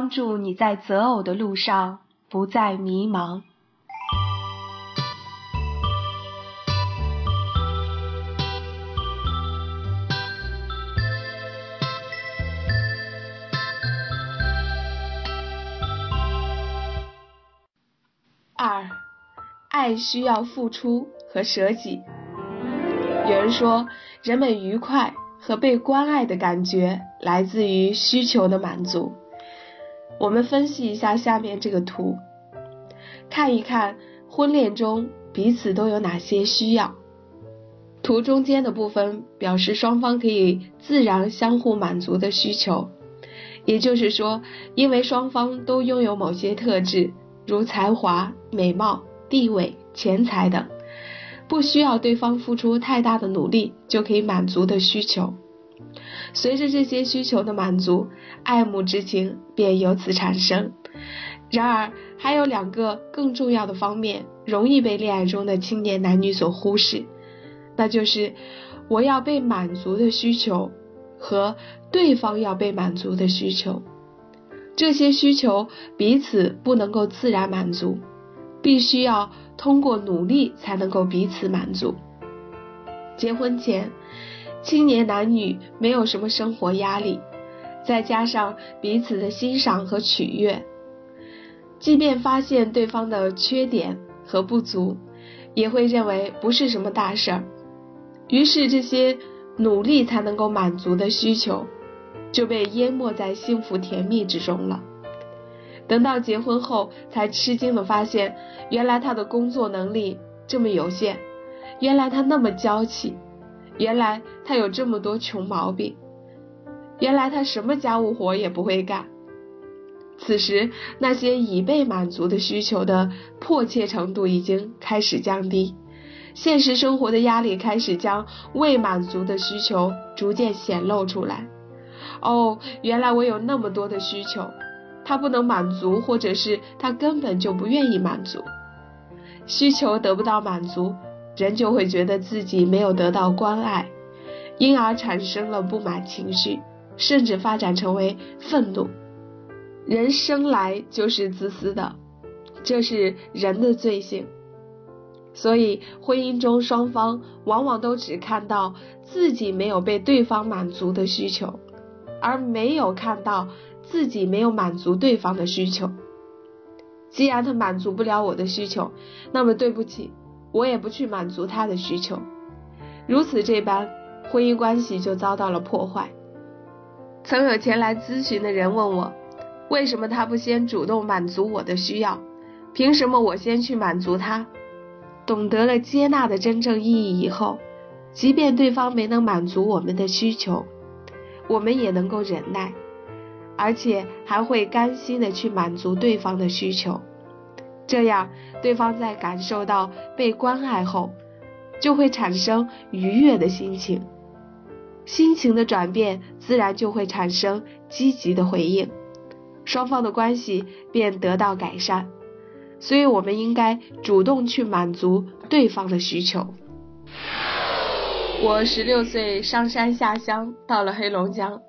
帮助你在择偶的路上不再迷茫。二，爱需要付出和舍己。有人说，人们愉快和被关爱的感觉来自于需求的满足。我们分析一下下面这个图，看一看婚恋中彼此都有哪些需要。图中间的部分表示双方可以自然相互满足的需求，也就是说，因为双方都拥有某些特质，如才华、美貌、地位、钱财等，不需要对方付出太大的努力就可以满足的需求。随着这些需求的满足，爱慕之情便由此产生。然而，还有两个更重要的方面容易被恋爱中的青年男女所忽视，那就是我要被满足的需求和对方要被满足的需求。这些需求彼此不能够自然满足，必须要通过努力才能够彼此满足。结婚前。青年男女没有什么生活压力，再加上彼此的欣赏和取悦，即便发现对方的缺点和不足，也会认为不是什么大事儿。于是这些努力才能够满足的需求，就被淹没在幸福甜蜜之中了。等到结婚后，才吃惊的发现，原来他的工作能力这么有限，原来他那么娇气。原来他有这么多穷毛病，原来他什么家务活也不会干。此时，那些已被满足的需求的迫切程度已经开始降低，现实生活的压力开始将未满足的需求逐渐显露出来。哦，原来我有那么多的需求，他不能满足，或者是他根本就不愿意满足，需求得不到满足。人就会觉得自己没有得到关爱，因而产生了不满情绪，甚至发展成为愤怒。人生来就是自私的，这是人的罪性。所以婚姻中双方往往都只看到自己没有被对方满足的需求，而没有看到自己没有满足对方的需求。既然他满足不了我的需求，那么对不起。我也不去满足他的需求，如此这般，婚姻关系就遭到了破坏。曾有前来咨询的人问我，为什么他不先主动满足我的需要？凭什么我先去满足他？懂得了接纳的真正意义以后，即便对方没能满足我们的需求，我们也能够忍耐，而且还会甘心的去满足对方的需求。这样，对方在感受到被关爱后，就会产生愉悦的心情，心情的转变自然就会产生积极的回应，双方的关系便得到改善。所以，我们应该主动去满足对方的需求。我十六岁上山下乡，到了黑龙江，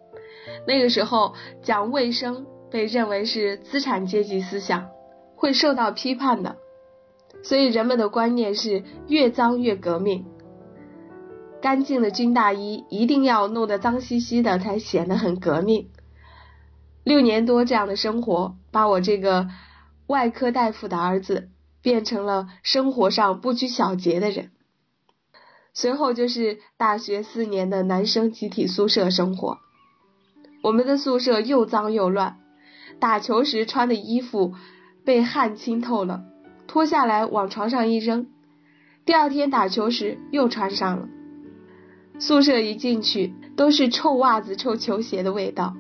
那个时候讲卫生被认为是资产阶级思想。会受到批判的，所以人们的观念是越脏越革命，干净的军大衣一定要弄得脏兮兮的才显得很革命。六年多这样的生活，把我这个外科大夫的儿子变成了生活上不拘小节的人。随后就是大学四年的男生集体宿舍生活，我们的宿舍又脏又乱，打球时穿的衣服。被汗浸透了，脱下来往床上一扔，第二天打球时又穿上了。宿舍一进去都是臭袜子、臭球鞋的味道。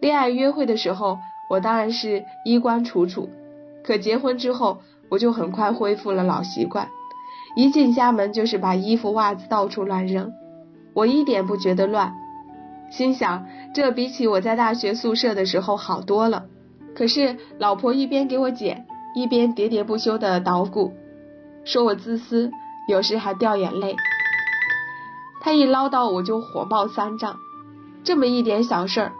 恋爱约会的时候，我当然是衣冠楚楚，可结婚之后，我就很快恢复了老习惯，一进家门就是把衣服、袜子到处乱扔，我一点不觉得乱，心想这比起我在大学宿舍的时候好多了。可是老婆一边给我剪，一边喋喋不休的捣鼓，说我自私，有时还掉眼泪。她一唠叨我就火冒三丈，这么一点小事儿，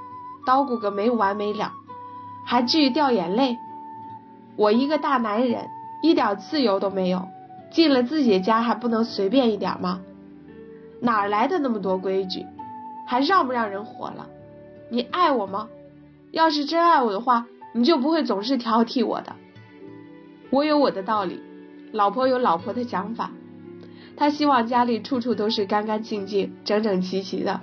捣鼓个没完没了。还至于掉眼泪？我一个大男人，一点自由都没有，进了自己家还不能随便一点吗？哪来的那么多规矩？还让不让人活了？你爱我吗？要是真爱我的话，你就不会总是挑剔我的。我有我的道理，老婆有老婆的想法。她希望家里处处都是干干净净、整整齐齐的。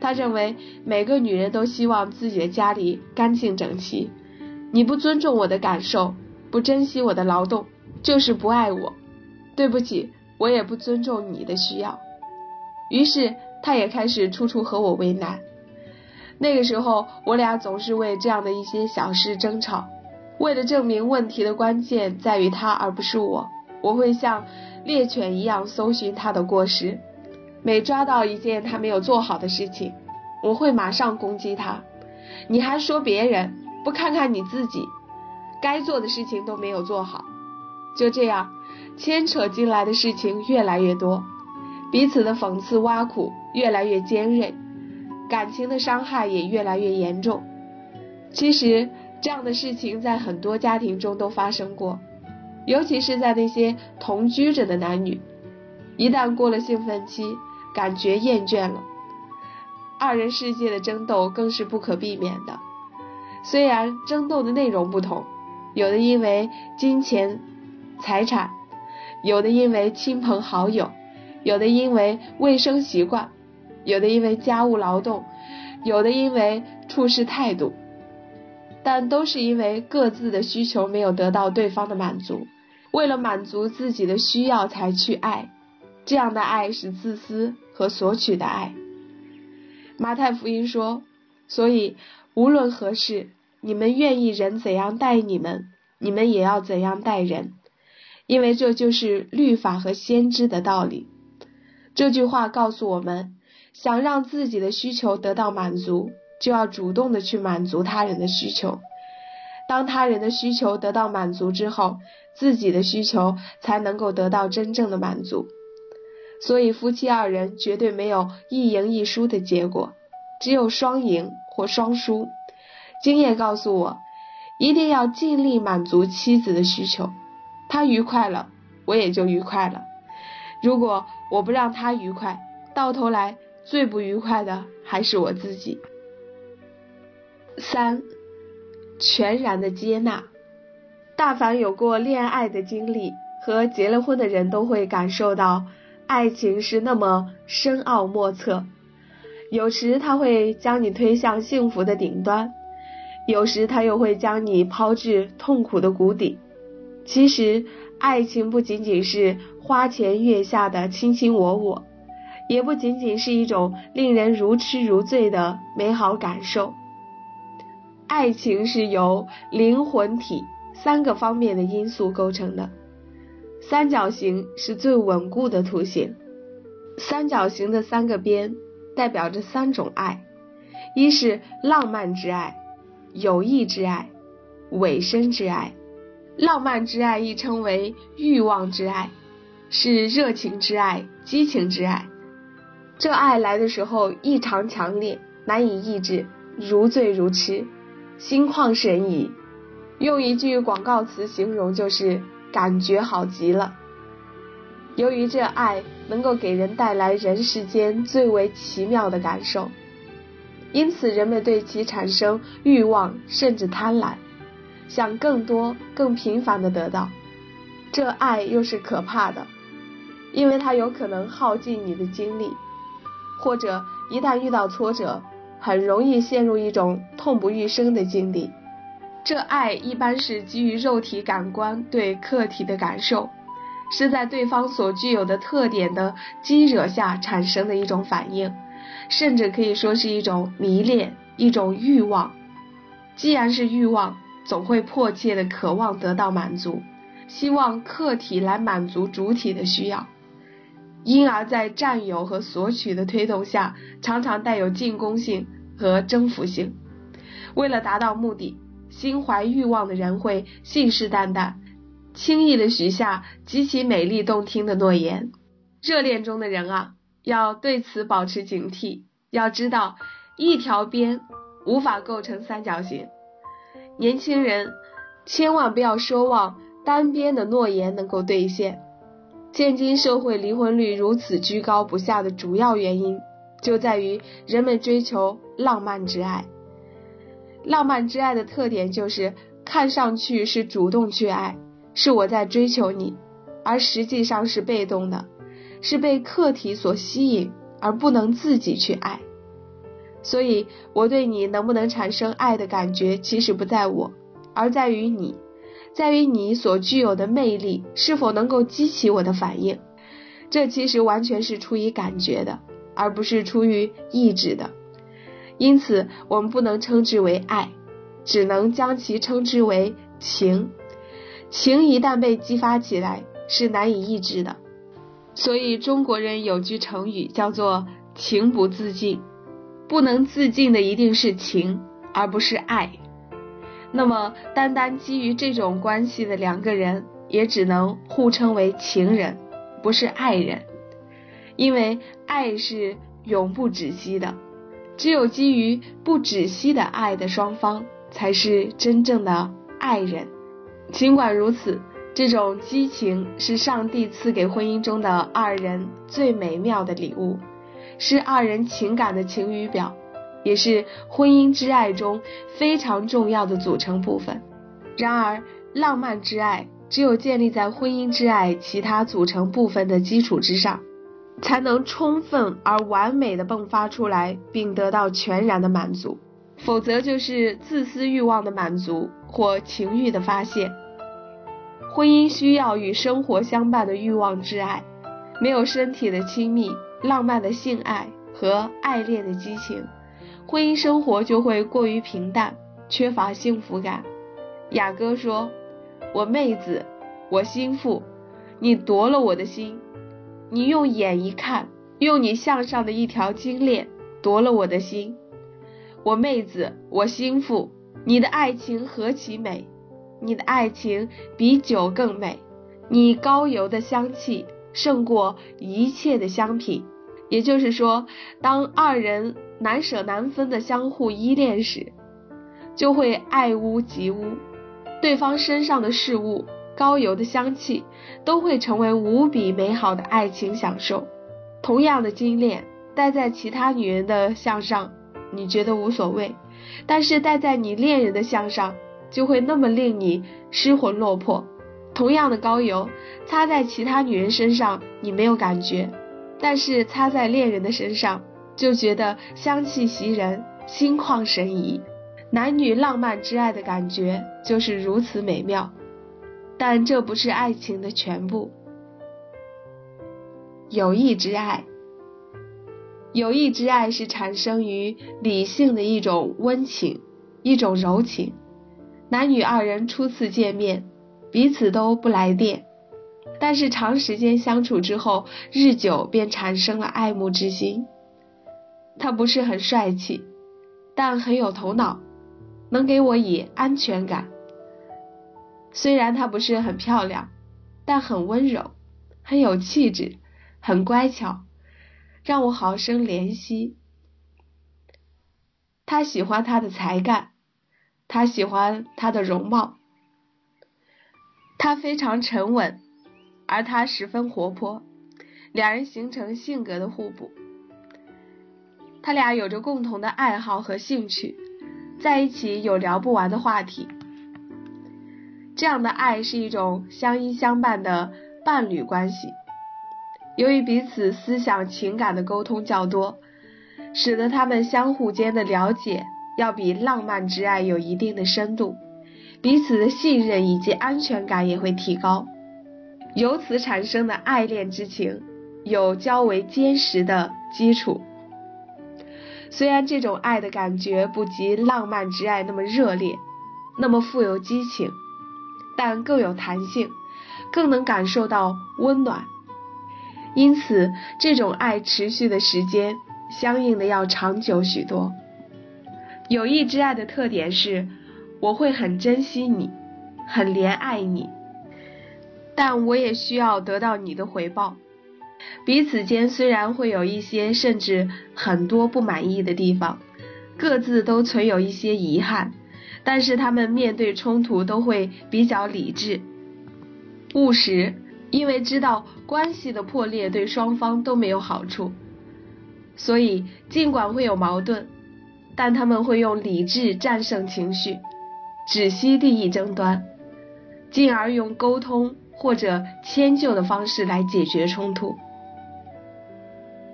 她认为每个女人都希望自己的家里干净整齐。你不尊重我的感受，不珍惜我的劳动，就是不爱我。对不起，我也不尊重你的需要。于是，他也开始处处和我为难。那个时候，我俩总是为这样的一些小事争吵。为了证明问题的关键在于他而不是我，我会像猎犬一样搜寻他的过失。每抓到一件他没有做好的事情，我会马上攻击他。你还说别人，不看看你自己，该做的事情都没有做好。就这样，牵扯进来的事情越来越多，彼此的讽刺挖苦越来越尖锐。感情的伤害也越来越严重。其实这样的事情在很多家庭中都发生过，尤其是在那些同居着的男女，一旦过了兴奋期，感觉厌倦了，二人世界的争斗更是不可避免的。虽然争斗的内容不同，有的因为金钱、财产，有的因为亲朋好友，有的因为卫生习惯。有的因为家务劳动，有的因为处事态度，但都是因为各自的需求没有得到对方的满足，为了满足自己的需要才去爱，这样的爱是自私和索取的爱。马太福音说，所以无论何事，你们愿意人怎样待你们，你们也要怎样待人，因为这就是律法和先知的道理。这句话告诉我们。想让自己的需求得到满足，就要主动的去满足他人的需求。当他人的需求得到满足之后，自己的需求才能够得到真正的满足。所以夫妻二人绝对没有一赢一输的结果，只有双赢或双输。经验告诉我，一定要尽力满足妻子的需求，她愉快了，我也就愉快了。如果我不让她愉快，到头来。最不愉快的还是我自己。三，全然的接纳。大凡有过恋爱的经历和结了婚的人都会感受到，爱情是那么深奥莫测。有时他会将你推向幸福的顶端，有时他又会将你抛至痛苦的谷底。其实，爱情不仅仅是花前月下的卿卿我我。也不仅仅是一种令人如痴如醉的美好感受。爱情是由灵魂体三个方面的因素构成的。三角形是最稳固的图形。三角形的三个边代表着三种爱：一是浪漫之爱、友谊之爱、委身之爱。浪漫之爱亦称为欲望之爱，是热情之爱、激情之爱。这爱来的时候异常强烈，难以抑制，如醉如痴，心旷神怡。用一句广告词形容，就是感觉好极了。由于这爱能够给人带来人世间最为奇妙的感受，因此人们对其产生欲望，甚至贪婪，想更多、更频繁的得到。这爱又是可怕的，因为它有可能耗尽你的精力。或者一旦遇到挫折，很容易陷入一种痛不欲生的境地。这爱一般是基于肉体感官对客体的感受，是在对方所具有的特点的激惹下产生的一种反应，甚至可以说是一种迷恋，一种欲望。既然是欲望，总会迫切的渴望得到满足，希望客体来满足主体的需要。因而，在占有和索取的推动下，常常带有进攻性和征服性。为了达到目的，心怀欲望的人会信誓旦旦，轻易的许下极其美丽动听的诺言。热恋中的人啊，要对此保持警惕。要知道，一条边无法构成三角形。年轻人千万不要奢望单边的诺言能够兑现。现今社会离婚率如此居高不下的主要原因，就在于人们追求浪漫之爱。浪漫之爱的特点就是看上去是主动去爱，是我在追求你，而实际上是被动的，是被客体所吸引，而不能自己去爱。所以，我对你能不能产生爱的感觉，其实不在我，而在于你，在于你所具有的魅力是否能够激起我的反应。这其实完全是出于感觉的，而不是出于意志的。因此，我们不能称之为爱，只能将其称之为情。情一旦被激发起来，是难以抑制的。所以，中国人有句成语叫做“情不自禁”。不能自禁的一定是情，而不是爱。那么，单单基于这种关系的两个人，也只能互称为情人，不是爱人。因为爱是永不止息的，只有基于不止息的爱的双方，才是真正的爱人。尽管如此，这种激情是上帝赐给婚姻中的二人最美妙的礼物。是二人情感的晴雨表，也是婚姻之爱中非常重要的组成部分。然而，浪漫之爱只有建立在婚姻之爱其他组成部分的基础之上，才能充分而完美的迸发出来，并得到全然的满足。否则，就是自私欲望的满足或情欲的发泄。婚姻需要与生活相伴的欲望之爱，没有身体的亲密。浪漫的性爱和爱恋的激情，婚姻生活就会过于平淡，缺乏幸福感。雅歌说：“我妹子，我心腹，你夺了我的心。你用眼一看，用你向上的一条金链夺了我的心。我妹子，我心腹，你的爱情何其美！你的爱情比酒更美，你高油的香气胜过一切的香品。”也就是说，当二人难舍难分的相互依恋时，就会爱屋及乌，对方身上的事物、高油的香气，都会成为无比美好的爱情享受。同样的金链戴在其他女人的项上，你觉得无所谓；但是戴在你恋人的项上，就会那么令你失魂落魄。同样的高油擦在其他女人身上，你没有感觉。但是擦在恋人的身上，就觉得香气袭人，心旷神怡。男女浪漫之爱的感觉就是如此美妙，但这不是爱情的全部。友谊之爱，友谊之爱是产生于理性的一种温情，一种柔情。男女二人初次见面，彼此都不来电。但是长时间相处之后，日久便产生了爱慕之心。他不是很帅气，但很有头脑，能给我以安全感。虽然他不是很漂亮，但很温柔，很有气质，很乖巧，让我好生怜惜。他喜欢他的才干，他喜欢他的容貌，他非常沉稳。而他十分活泼，两人形成性格的互补。他俩有着共同的爱好和兴趣，在一起有聊不完的话题。这样的爱是一种相依相伴的伴侣关系。由于彼此思想情感的沟通较多，使得他们相互间的了解要比浪漫之爱有一定的深度，彼此的信任以及安全感也会提高。由此产生的爱恋之情，有较为坚实的基础。虽然这种爱的感觉不及浪漫之爱那么热烈，那么富有激情，但更有弹性，更能感受到温暖。因此，这种爱持续的时间相应的要长久许多。友谊之爱的特点是，我会很珍惜你，很怜爱你。但我也需要得到你的回报。彼此间虽然会有一些甚至很多不满意的地方，各自都存有一些遗憾，但是他们面对冲突都会比较理智、务实，因为知道关系的破裂对双方都没有好处，所以尽管会有矛盾，但他们会用理智战胜情绪，止息利益争端，进而用沟通或者迁就的方式来解决冲突。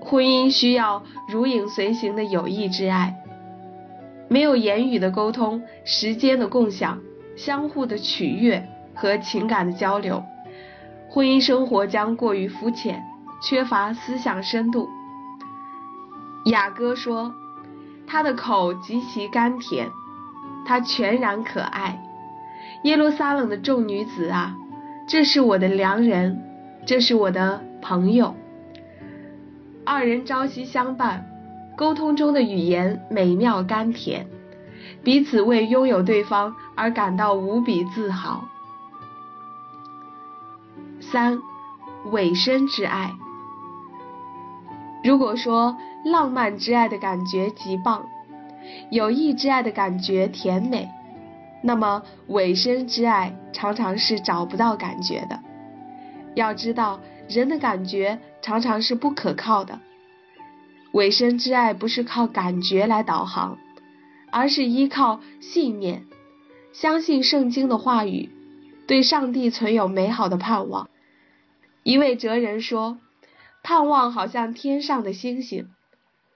婚姻需要如影随形的友谊之爱。没有言语的沟通，时间的共享，相互的取悦和情感的交流，婚姻生活将过于肤浅，缺乏思想深度。雅歌说：“他的口极其甘甜，他全然可爱。耶路撒冷的众女子啊，这是我的良人，这是我的朋友。二人朝夕相伴。”沟通中的语言美妙甘甜，彼此为拥有对方而感到无比自豪。三，尾声之爱。如果说浪漫之爱的感觉极棒，友谊之爱的感觉甜美，那么尾声之爱常常是找不到感觉的。要知道，人的感觉常常是不可靠的。尾声之爱不是靠感觉来导航，而是依靠信念，相信圣经的话语，对上帝存有美好的盼望。一位哲人说：“盼望好像天上的星星，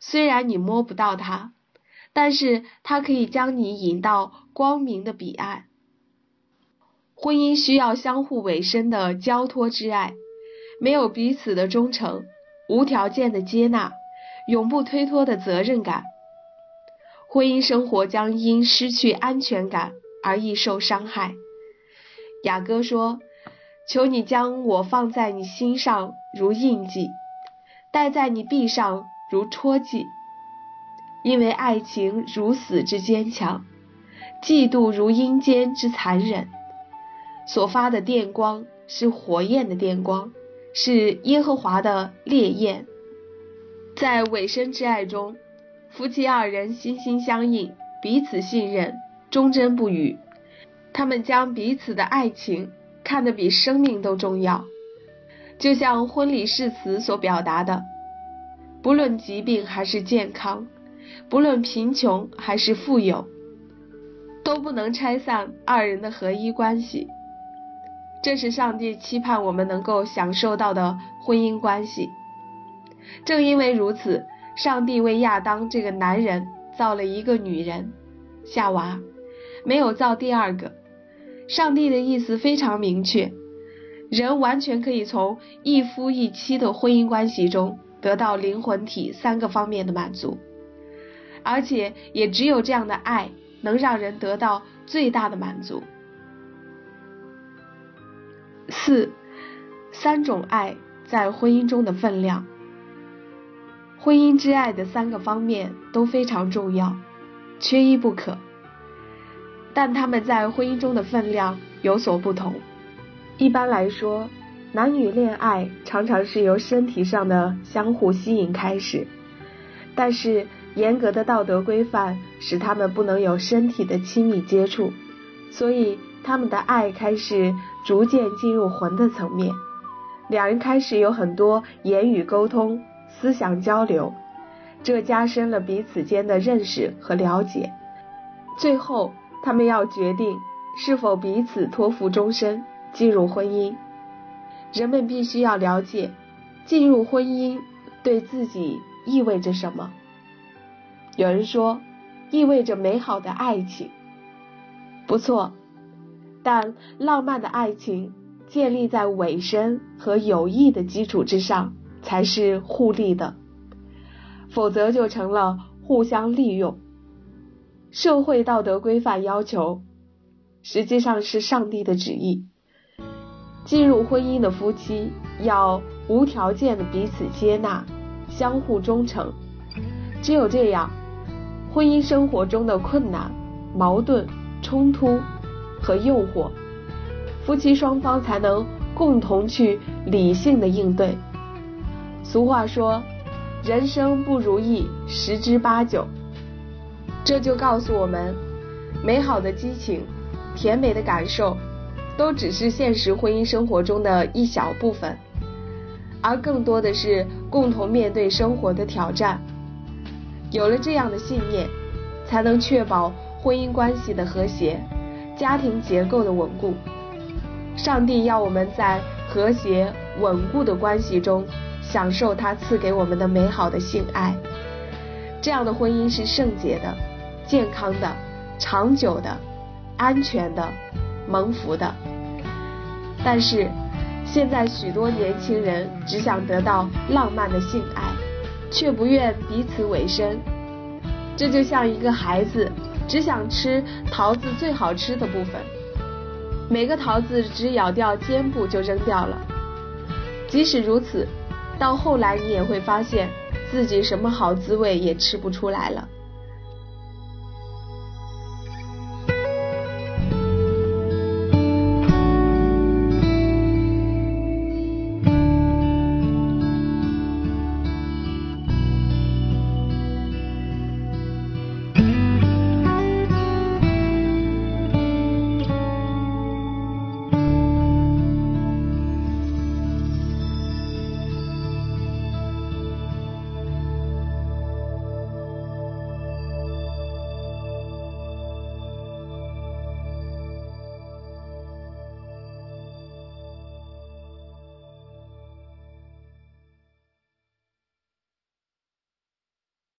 虽然你摸不到它，但是它可以将你引到光明的彼岸。”婚姻需要相互委身的交托之爱，没有彼此的忠诚，无条件的接纳。永不推脱的责任感，婚姻生活将因失去安全感而易受伤害。雅歌说：“求你将我放在你心上如印记，戴在你臂上如戳记，因为爱情如死之坚强，嫉妒如阴间之残忍。所发的电光是火焰的电光，是耶和华的烈焰。”在尾声之爱中，夫妻二人心心相印，彼此信任，忠贞不渝。他们将彼此的爱情看得比生命都重要，就像婚礼誓词所表达的：不论疾病还是健康，不论贫穷还是富有，都不能拆散二人的合一关系。这是上帝期盼我们能够享受到的婚姻关系。正因为如此，上帝为亚当这个男人造了一个女人，夏娃，没有造第二个。上帝的意思非常明确，人完全可以从一夫一妻的婚姻关系中得到灵魂体三个方面的满足，而且也只有这样的爱能让人得到最大的满足。四，三种爱在婚姻中的分量。婚姻之爱的三个方面都非常重要，缺一不可。但他们在婚姻中的分量有所不同。一般来说，男女恋爱常常是由身体上的相互吸引开始，但是严格的道德规范使他们不能有身体的亲密接触，所以他们的爱开始逐渐进入魂的层面，两人开始有很多言语沟通。思想交流，这加深了彼此间的认识和了解。最后，他们要决定是否彼此托付终身，进入婚姻。人们必须要了解，进入婚姻对自己意味着什么。有人说，意味着美好的爱情。不错，但浪漫的爱情建立在委身和友谊的基础之上。才是互利的，否则就成了互相利用。社会道德规范要求，实际上是上帝的旨意。进入婚姻的夫妻要无条件的彼此接纳，相互忠诚。只有这样，婚姻生活中的困难、矛盾、冲突和诱惑，夫妻双方才能共同去理性的应对。俗话说，人生不如意十之八九，这就告诉我们，美好的激情、甜美的感受，都只是现实婚姻生活中的一小部分，而更多的是共同面对生活的挑战。有了这样的信念，才能确保婚姻关系的和谐，家庭结构的稳固。上帝要我们在和谐稳固的关系中，享受他赐给我们的美好的性爱。这样的婚姻是圣洁的、健康的、长久的、安全的、蒙福的。但是，现在许多年轻人只想得到浪漫的性爱，却不愿彼此委身。这就像一个孩子只想吃桃子最好吃的部分。每个桃子只咬掉尖部就扔掉了。即使如此，到后来你也会发现自己什么好滋味也吃不出来了。